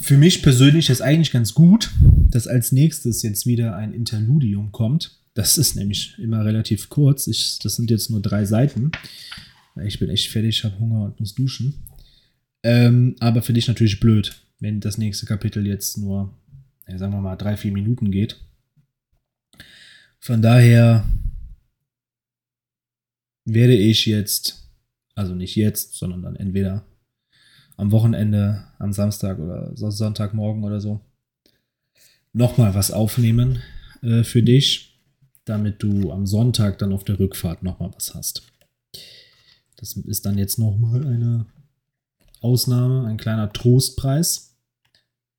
Für mich persönlich ist eigentlich ganz gut, dass als nächstes jetzt wieder ein Interludium kommt. Das ist nämlich immer relativ kurz. Ich, das sind jetzt nur drei Seiten. Ich bin echt fertig, habe Hunger und muss duschen. Ähm, aber für dich natürlich blöd, wenn das nächste Kapitel jetzt nur, ja, sagen wir mal, drei, vier Minuten geht. Von daher werde ich jetzt, also nicht jetzt, sondern dann entweder am Wochenende, am Samstag oder Sonntagmorgen oder so, nochmal was aufnehmen äh, für dich, damit du am Sonntag dann auf der Rückfahrt nochmal was hast. Das ist dann jetzt nochmal eine Ausnahme, ein kleiner Trostpreis.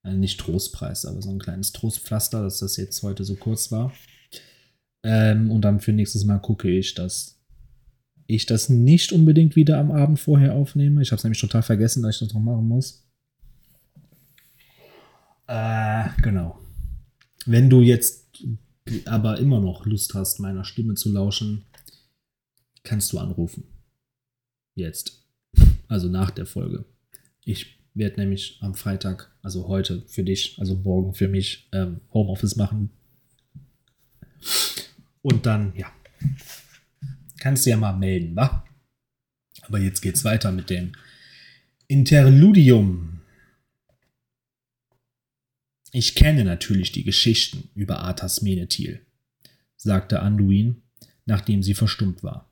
Also nicht Trostpreis, aber so ein kleines Trostpflaster, dass das jetzt heute so kurz war. Ähm, und dann für nächstes Mal gucke ich, dass ich das nicht unbedingt wieder am Abend vorher aufnehme. Ich habe es nämlich total vergessen, dass ich das noch machen muss. Äh, genau. Wenn du jetzt aber immer noch Lust hast, meiner Stimme zu lauschen, kannst du anrufen. Jetzt. Also nach der Folge. Ich werde nämlich am Freitag, also heute für dich, also morgen für mich, ähm, Homeoffice machen. Und dann, ja, kannst du ja mal melden, wa? Aber jetzt geht's weiter mit dem Interludium. Ich kenne natürlich die Geschichten über Arthas Menethil, sagte Anduin, nachdem sie verstummt war.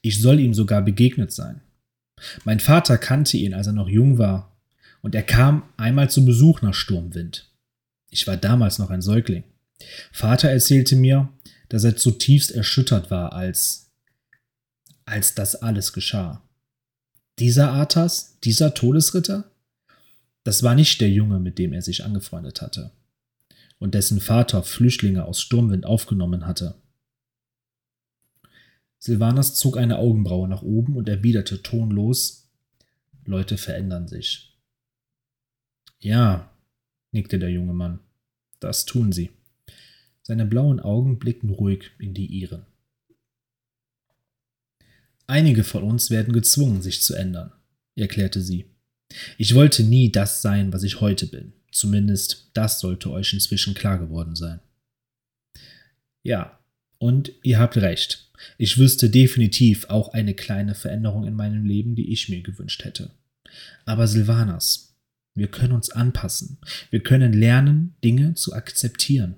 Ich soll ihm sogar begegnet sein. Mein Vater kannte ihn, als er noch jung war, und er kam einmal zu Besuch nach Sturmwind. Ich war damals noch ein Säugling. Vater erzählte mir, dass er zutiefst erschüttert war, als, als das alles geschah. Dieser Arthas, dieser Todesritter? Das war nicht der Junge, mit dem er sich angefreundet hatte und dessen Vater Flüchtlinge aus Sturmwind aufgenommen hatte. Silvanas zog eine Augenbraue nach oben und erwiderte tonlos Leute verändern sich. Ja, nickte der junge Mann, das tun sie. Seine blauen Augen blickten ruhig in die ihren. Einige von uns werden gezwungen, sich zu ändern, erklärte sie. Ich wollte nie das sein, was ich heute bin. Zumindest das sollte euch inzwischen klar geworden sein. Ja, und ihr habt recht. Ich wüsste definitiv auch eine kleine Veränderung in meinem Leben, die ich mir gewünscht hätte. Aber Silvanas, wir können uns anpassen. Wir können lernen, Dinge zu akzeptieren.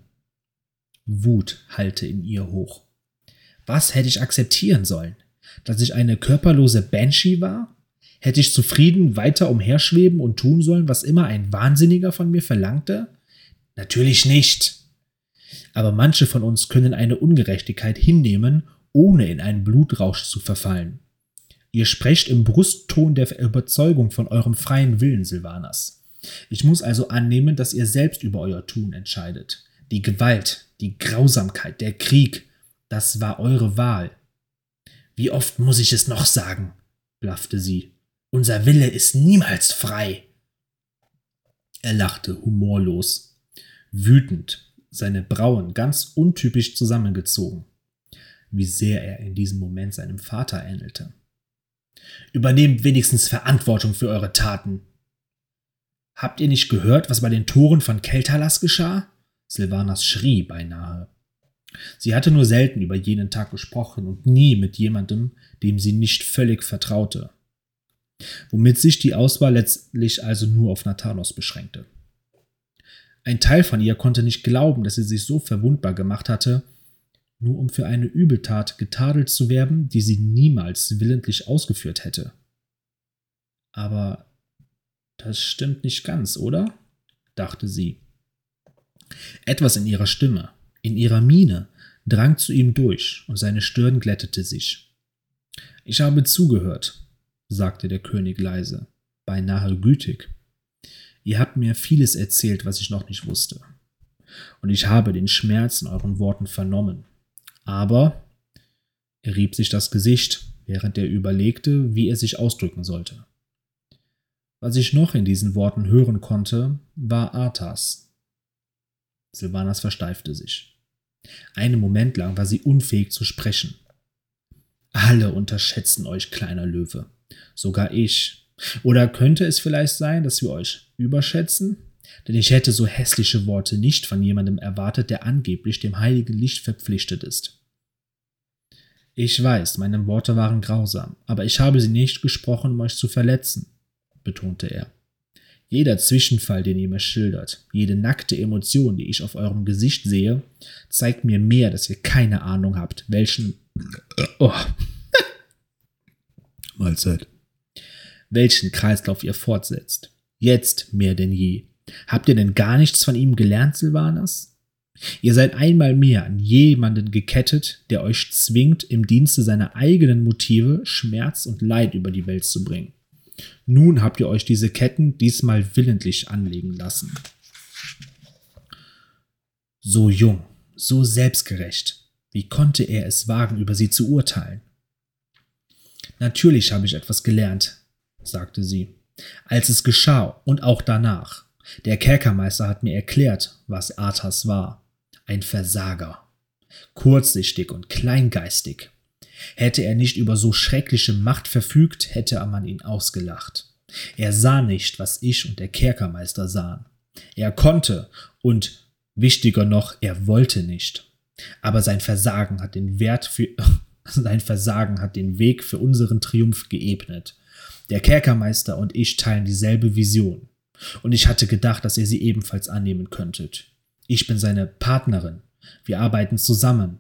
Wut hallte in ihr hoch. Was hätte ich akzeptieren sollen? Dass ich eine körperlose Banshee war? Hätte ich zufrieden weiter umherschweben und tun sollen, was immer ein Wahnsinniger von mir verlangte? Natürlich nicht. Aber manche von uns können eine Ungerechtigkeit hinnehmen, ohne in einen Blutrausch zu verfallen. Ihr sprecht im Brustton der Überzeugung von eurem freien Willen, Silvanas. Ich muss also annehmen, dass ihr selbst über euer Tun entscheidet. Die Gewalt, die Grausamkeit, der Krieg, das war eure Wahl. Wie oft muss ich es noch sagen? blaffte sie. Unser Wille ist niemals frei. Er lachte humorlos, wütend, seine Brauen ganz untypisch zusammengezogen. Wie sehr er in diesem Moment seinem Vater ähnelte. Übernehmt wenigstens Verantwortung für eure Taten. Habt ihr nicht gehört, was bei den Toren von Keltalas geschah? Silvanas schrie beinahe. Sie hatte nur selten über jenen Tag gesprochen und nie mit jemandem, dem sie nicht völlig vertraute. Womit sich die Auswahl letztlich also nur auf Nathanos beschränkte. Ein Teil von ihr konnte nicht glauben, dass sie sich so verwundbar gemacht hatte, nur um für eine Übeltat getadelt zu werden, die sie niemals willentlich ausgeführt hätte. Aber das stimmt nicht ganz, oder? dachte sie. Etwas in ihrer Stimme, in ihrer Miene, drang zu ihm durch und seine Stirn glättete sich. Ich habe zugehört, sagte der König leise, beinahe gütig. Ihr habt mir vieles erzählt, was ich noch nicht wusste. Und ich habe den Schmerz in euren Worten vernommen. Aber er rieb sich das Gesicht, während er überlegte, wie er sich ausdrücken sollte. Was ich noch in diesen Worten hören konnte, war Arthas, Silvanas versteifte sich. Einen Moment lang war sie unfähig zu sprechen. Alle unterschätzen euch, kleiner Löwe. Sogar ich. Oder könnte es vielleicht sein, dass wir euch überschätzen? Denn ich hätte so hässliche Worte nicht von jemandem erwartet, der angeblich dem heiligen Licht verpflichtet ist. Ich weiß, meine Worte waren grausam, aber ich habe sie nicht gesprochen, um euch zu verletzen, betonte er. Jeder Zwischenfall, den ihr mir schildert, jede nackte Emotion, die ich auf eurem Gesicht sehe, zeigt mir mehr, dass ihr keine Ahnung habt, welchen. Oh. Mahlzeit. Welchen Kreislauf ihr fortsetzt. Jetzt mehr denn je. Habt ihr denn gar nichts von ihm gelernt, Silvanas? Ihr seid einmal mehr an jemanden gekettet, der euch zwingt, im Dienste seiner eigenen Motive Schmerz und Leid über die Welt zu bringen. Nun habt ihr euch diese Ketten diesmal willentlich anlegen lassen. So jung, so selbstgerecht. Wie konnte er es wagen, über sie zu urteilen? Natürlich habe ich etwas gelernt, sagte sie, als es geschah und auch danach. Der Kerkermeister hat mir erklärt, was Arthas war. Ein Versager. Kurzsichtig und kleingeistig. Hätte er nicht über so schreckliche Macht verfügt, hätte man ihn ausgelacht. Er sah nicht, was ich und der Kerkermeister sahen. Er konnte und wichtiger noch, er wollte nicht. Aber sein Versagen hat den Wert für sein Versagen hat den Weg für unseren Triumph geebnet. Der Kerkermeister und ich teilen dieselbe Vision. Und ich hatte gedacht, dass ihr sie ebenfalls annehmen könntet. Ich bin seine Partnerin. Wir arbeiten zusammen.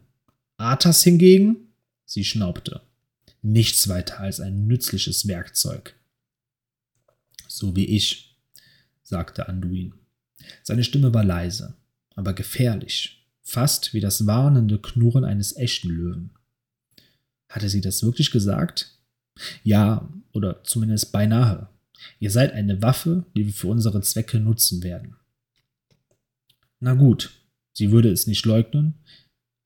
Arthas hingegen Sie schnaubte. Nichts weiter als ein nützliches Werkzeug. So wie ich, sagte Anduin. Seine Stimme war leise, aber gefährlich, fast wie das warnende Knurren eines echten Löwen. Hatte sie das wirklich gesagt? Ja, oder zumindest beinahe. Ihr seid eine Waffe, die wir für unsere Zwecke nutzen werden. Na gut, sie würde es nicht leugnen,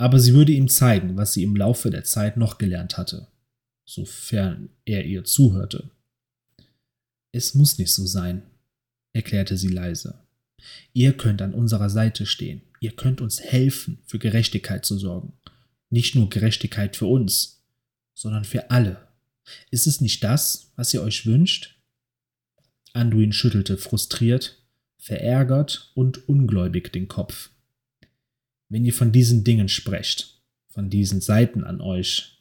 aber sie würde ihm zeigen, was sie im Laufe der Zeit noch gelernt hatte, sofern er ihr zuhörte. Es muss nicht so sein, erklärte sie leise. Ihr könnt an unserer Seite stehen, ihr könnt uns helfen, für Gerechtigkeit zu sorgen. Nicht nur Gerechtigkeit für uns, sondern für alle. Ist es nicht das, was ihr euch wünscht? Anduin schüttelte frustriert, verärgert und ungläubig den Kopf wenn ihr von diesen Dingen sprecht, von diesen Seiten an euch,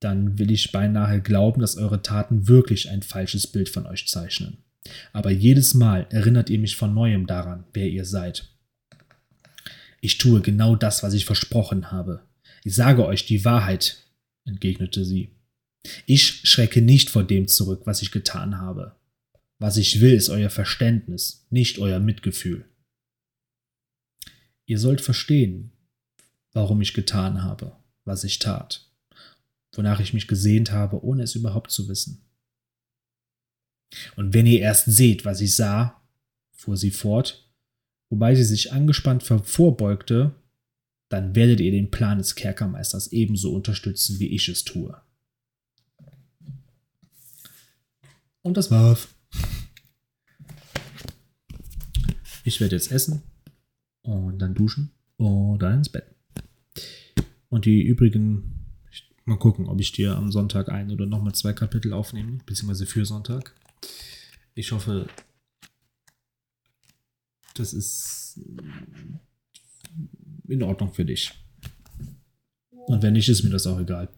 dann will ich beinahe glauben, dass eure Taten wirklich ein falsches Bild von euch zeichnen. Aber jedes Mal erinnert ihr mich von neuem daran, wer ihr seid. Ich tue genau das, was ich versprochen habe. Ich sage euch die Wahrheit, entgegnete sie. Ich schrecke nicht vor dem zurück, was ich getan habe. Was ich will, ist euer Verständnis, nicht euer Mitgefühl. Ihr sollt verstehen, warum ich getan habe, was ich tat, wonach ich mich gesehnt habe, ohne es überhaupt zu wissen. Und wenn ihr erst seht, was ich sah, fuhr sie fort, wobei sie sich angespannt vorbeugte, dann werdet ihr den Plan des Kerkermeisters ebenso unterstützen, wie ich es tue. Und das war's. Ich werde jetzt essen und dann duschen und dann ins Bett. Und die übrigen, mal gucken, ob ich dir am Sonntag ein oder nochmal zwei Kapitel aufnehme, beziehungsweise für Sonntag. Ich hoffe, das ist in Ordnung für dich. Und wenn nicht, ist mir das auch egal.